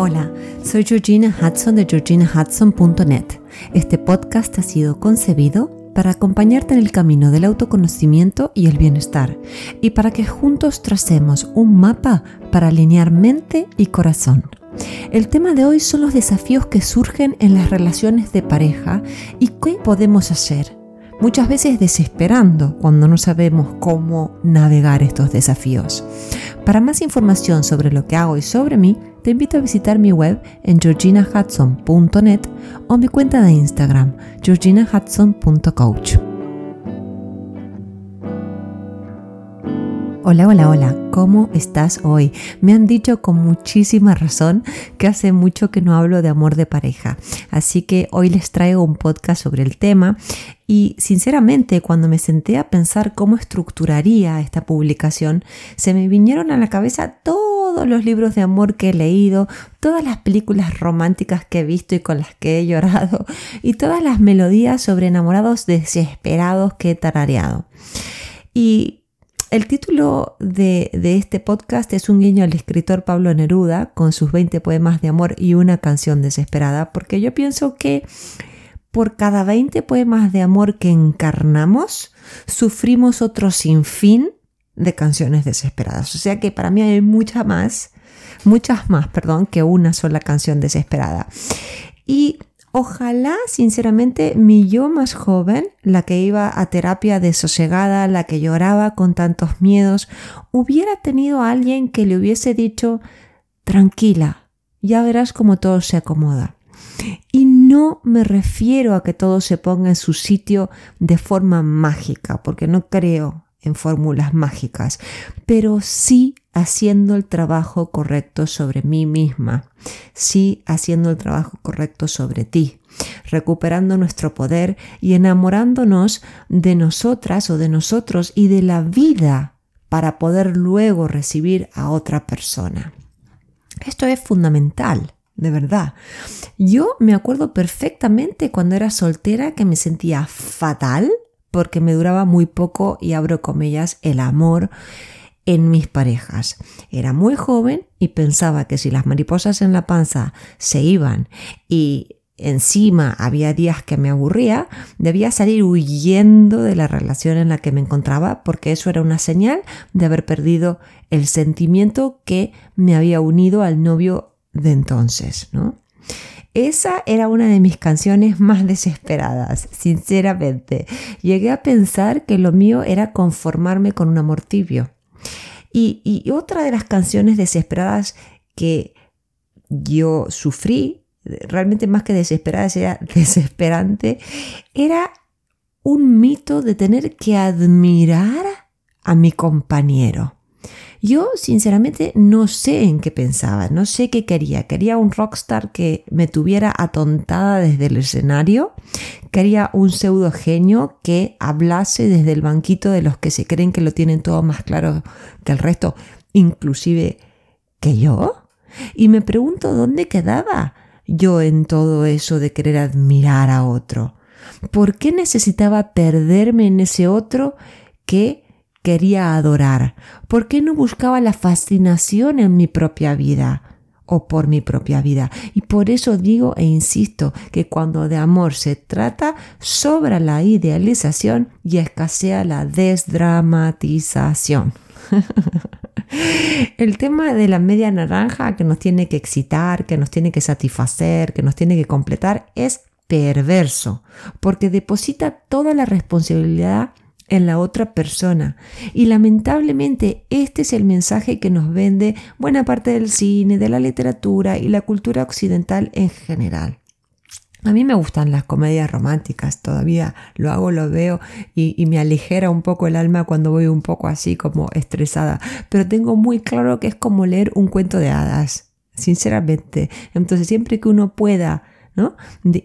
Hola, soy Georgina Hudson de georginahudson.net. Este podcast ha sido concebido para acompañarte en el camino del autoconocimiento y el bienestar y para que juntos tracemos un mapa para alinear mente y corazón. El tema de hoy son los desafíos que surgen en las relaciones de pareja y qué podemos hacer muchas veces desesperando cuando no sabemos cómo navegar estos desafíos. Para más información sobre lo que hago y sobre mí, te invito a visitar mi web en georginahudson.net o mi cuenta de Instagram, georginahudson.coach. Hola, hola, hola, ¿cómo estás hoy? Me han dicho con muchísima razón que hace mucho que no hablo de amor de pareja, así que hoy les traigo un podcast sobre el tema y sinceramente cuando me senté a pensar cómo estructuraría esta publicación, se me vinieron a la cabeza todos los libros de amor que he leído, todas las películas románticas que he visto y con las que he llorado y todas las melodías sobre enamorados desesperados que he tarareado. Y el título de, este podcast es un guiño al escritor Pablo Neruda con sus 20 poemas de amor y una canción desesperada, porque yo pienso que por cada 20 poemas de amor que encarnamos, sufrimos otro sinfín de canciones desesperadas. O sea que para mí hay muchas más, muchas más, perdón, que una sola canción desesperada. Y Ojalá, sinceramente, mi yo más joven, la que iba a terapia desosegada, la que lloraba con tantos miedos, hubiera tenido a alguien que le hubiese dicho, tranquila, ya verás cómo todo se acomoda. Y no me refiero a que todo se ponga en su sitio de forma mágica, porque no creo en fórmulas mágicas, pero sí haciendo el trabajo correcto sobre mí misma, sí haciendo el trabajo correcto sobre ti, recuperando nuestro poder y enamorándonos de nosotras o de nosotros y de la vida para poder luego recibir a otra persona. Esto es fundamental, de verdad. Yo me acuerdo perfectamente cuando era soltera que me sentía fatal porque me duraba muy poco y abro comillas el amor en mis parejas. Era muy joven y pensaba que si las mariposas en la panza se iban y encima había días que me aburría, debía salir huyendo de la relación en la que me encontraba porque eso era una señal de haber perdido el sentimiento que me había unido al novio de entonces, ¿no? Esa era una de mis canciones más desesperadas, sinceramente. Llegué a pensar que lo mío era conformarme con un amor tibio. Y, otra de las canciones desesperadas que yo sufrí, realmente más que desesperada, era desesperante, era un mito de tener que admirar a mi compañero. Yo sinceramente no sé en qué pensaba, no sé qué quería. Quería un rockstar que me tuviera atontada desde el escenario, quería un pseudo genio que hablase desde el banquito de los que se creen que lo tienen todo más claro que el resto, inclusive que yo. Y me pregunto dónde quedaba yo en todo eso de querer admirar a otro. ¿Por qué necesitaba perderme en ese otro que quería adorar? ¿Por qué no buscaba la fascinación en mi propia vida? o por mi propia vida. Y por eso digo e insisto que cuando de amor se trata, sobra la idealización y escasea la desdramatización. El tema de la media naranja que nos tiene que excitar, que nos tiene que satisfacer, que nos tiene que completar, es perverso, porque deposita toda la responsabilidad en la otra persona. Y lamentablemente este es el mensaje que nos vende buena parte del cine, de la literatura y la cultura occidental en general. A mí me gustan las comedias románticas, todavía lo hago, lo veo y, me aligera un poco el alma cuando voy un poco así como estresada, pero tengo muy claro que es como leer un cuento de hadas, sinceramente. Entonces siempre que uno pueda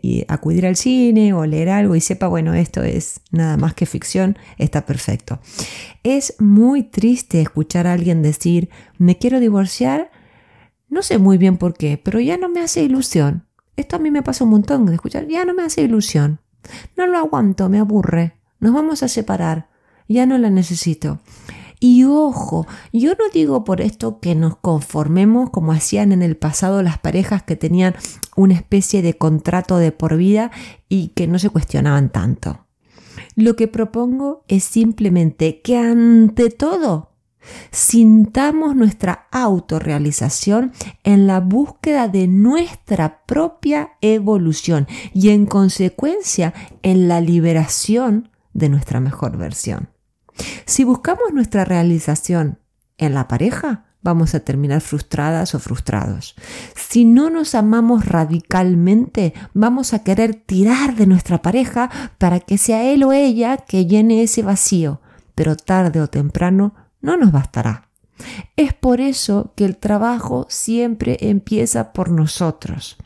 y acudir al cine o leer algo y sepa, bueno, esto es nada más que ficción, está perfecto. Es muy triste escuchar a alguien decir, me quiero divorciar, no sé muy bien por qué, pero ya no me hace ilusión. Esto a mí me pasa un montón de escuchar, ya no me hace ilusión. No lo aguanto, me aburre. Nos vamos a separar, ya no la necesito. Y ojo, yo no digo por esto que nos conformemos como hacían en el pasado las parejas que tenían una especie de contrato de por vida y que no se cuestionaban tanto. Lo que propongo es simplemente que ante todo sintamos nuestra autorrealización en la búsqueda de nuestra propia evolución y en consecuencia en la liberación de nuestra mejor versión. Si buscamos nuestra realización en la pareja, vamos a terminar frustradas o frustrados. Si no nos amamos radicalmente, vamos a querer tirar de nuestra pareja para que sea él o ella que llene ese vacío, pero tarde o temprano no nos bastará. Es por eso que el trabajo siempre empieza por nosotros.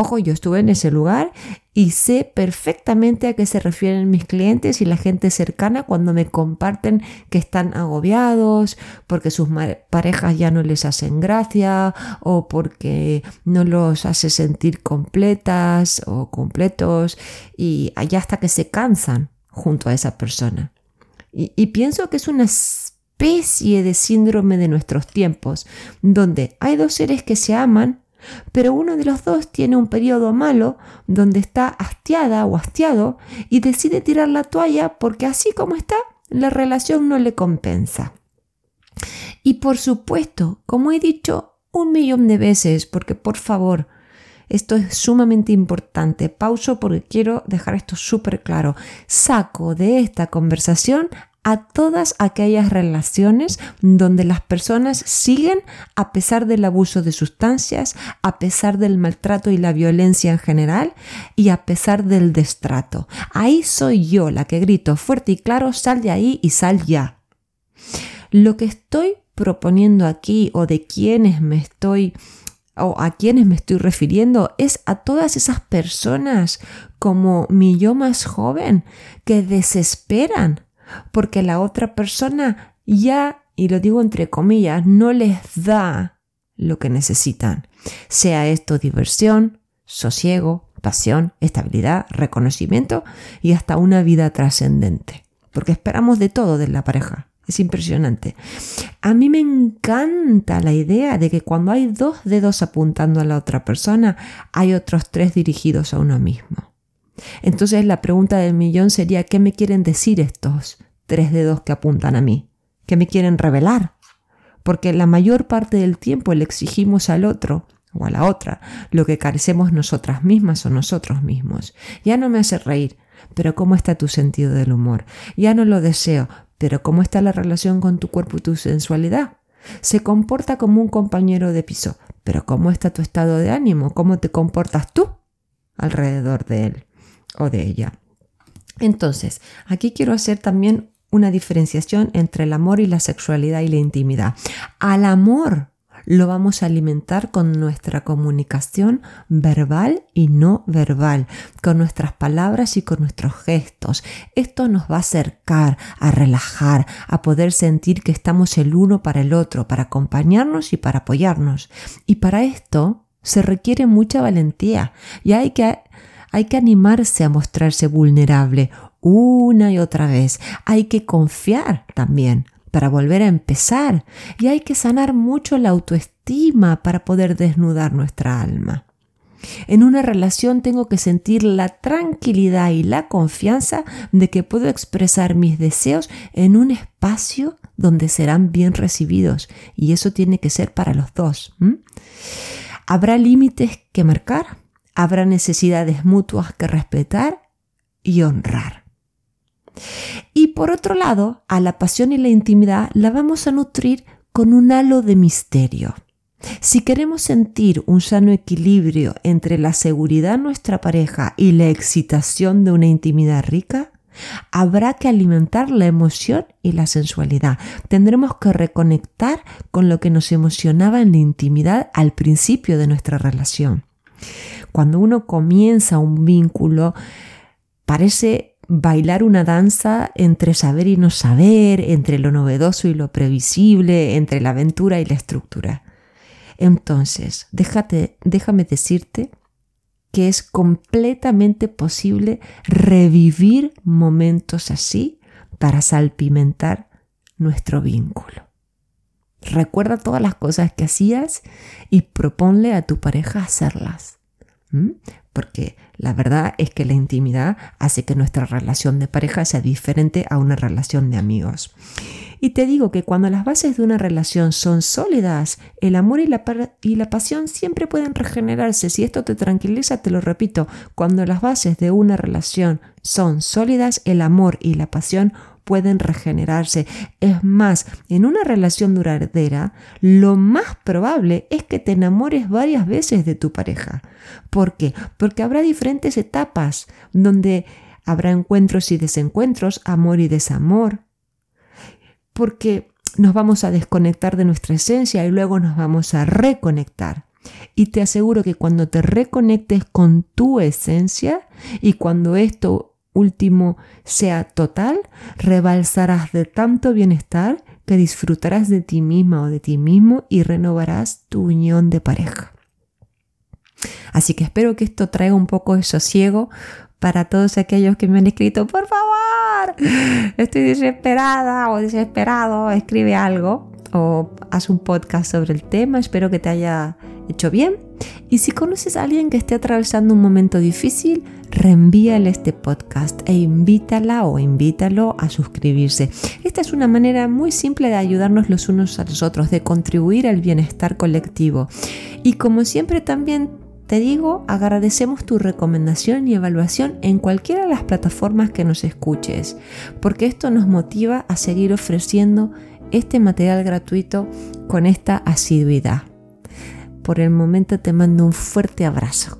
Ojo, yo estuve en ese lugar y sé perfectamente a qué se refieren mis clientes y la gente cercana cuando me comparten que están agobiados porque sus parejas ya no les hacen gracia o porque no los hace sentir completas o completos y allá hasta que se cansan junto a esa persona. Y, y pienso que es una especie de síndrome de nuestros tiempos, donde hay dos seres que se aman, pero uno de los dos tiene un periodo malo donde está hastiada o hastiado y decide tirar la toalla porque así como está, la relación no le compensa. Y por supuesto, como he dicho un millón de veces, porque por favor, esto es sumamente importante. Pauso porque quiero dejar esto súper claro. Saco de esta conversación a todas aquellas relaciones donde las personas siguen a pesar del abuso de sustancias, a pesar del maltrato y la violencia en general y a pesar del destrato. Ahí soy yo la que grito fuerte y claro, sal de ahí y sal ya. Lo que estoy proponiendo aquí o de quienes me estoy o a quienes me estoy refiriendo es a todas esas personas como mi yo más joven que desesperan porque la otra persona ya, y lo digo entre comillas, no les da lo que necesitan. Sea esto diversión, sosiego, pasión, estabilidad, reconocimiento y hasta una vida trascendente. Porque esperamos de todo de la pareja. Es impresionante. A mí me encanta la idea de que cuando hay dos dedos apuntando a la otra persona, hay otros tres dirigidos a uno mismo. Entonces la pregunta del millón sería, ¿qué me quieren decir estos tres dedos que apuntan a mí? ¿Qué me quieren revelar? Porque la mayor parte del tiempo le exigimos al otro o a la otra lo que carecemos nosotras mismas o nosotros mismos. Ya no me hace reír, pero ¿cómo está tu sentido del humor? Ya no lo deseo, pero ¿cómo está la relación con tu cuerpo y tu sensualidad? Se comporta como un compañero de piso, pero ¿cómo está tu estado de ánimo? ¿Cómo te comportas tú alrededor de él? O de ella. Entonces, aquí quiero hacer también una diferenciación entre el amor y la sexualidad y la intimidad. Al amor lo vamos a alimentar con nuestra comunicación verbal y no verbal, con nuestras palabras y con nuestros gestos. Esto nos va a acercar, a relajar, a poder sentir que estamos el uno para el otro, para acompañarnos y para apoyarnos. Y para esto se requiere mucha valentía y hay que hay que animarse a mostrarse vulnerable una y otra vez. Hay que confiar también para volver a empezar. Y hay que sanar mucho la autoestima para poder desnudar nuestra alma. En una relación tengo que sentir la tranquilidad y la confianza de que puedo expresar mis deseos en un espacio donde serán bien recibidos. Y eso tiene que ser para los dos. ¿Habrá límites que marcar? Habrá necesidades mutuas que respetar y honrar. Y por otro lado, a la pasión y la intimidad la vamos a nutrir con un halo de misterio. Si queremos sentir un sano equilibrio entre la seguridad de nuestra pareja y la excitación de una intimidad rica, habrá que alimentar la emoción y la sensualidad. Tendremos que reconectar con lo que nos emocionaba en la intimidad al principio de nuestra relación. Cuando uno comienza un vínculo, parece bailar una danza entre saber y no saber, entre lo novedoso y lo previsible, entre la aventura y la estructura. Entonces, déjate, déjame decirte que es completamente posible revivir momentos así para salpimentar nuestro vínculo. Recuerda todas las cosas que hacías y proponle a tu pareja hacerlas. Porque la verdad es que la intimidad hace que nuestra relación de pareja sea diferente a una relación de amigos. Y te digo que cuando las bases de una relación son sólidas, el amor y la, y la pasión siempre pueden regenerarse. Si esto te tranquiliza, te lo repito, cuando las bases de una relación son sólidas, el amor y la pasión pueden regenerarse. Es más, en una relación duradera, lo más probable es que te enamores varias veces de tu pareja. ¿Por qué? Porque habrá diferentes etapas donde habrá encuentros y desencuentros, amor y desamor, porque nos vamos a desconectar de nuestra esencia y luego nos vamos a reconectar. Y te aseguro que cuando te reconectes con tu esencia y cuando esto último sea total, rebalsarás de tanto bienestar que disfrutarás de ti misma o de ti mismo y renovarás tu unión de pareja. Así que espero que esto traiga un poco de sosiego para todos aquellos que me han escrito, por favor, estoy desesperada o desesperado, escribe algo o haz un podcast sobre el tema, espero que te haya hecho bien. Y si conoces a alguien que esté atravesando un momento difícil, reenvíale este podcast e invítala o invítalo a suscribirse. Esta es una manera muy simple de ayudarnos los unos a los otros, de contribuir al bienestar colectivo. Y como siempre también te digo, agradecemos tu recomendación y evaluación en cualquiera de las plataformas que nos escuches, porque esto nos motiva a seguir ofreciendo este material gratuito con esta asiduidad. Por el momento te mando un fuerte abrazo.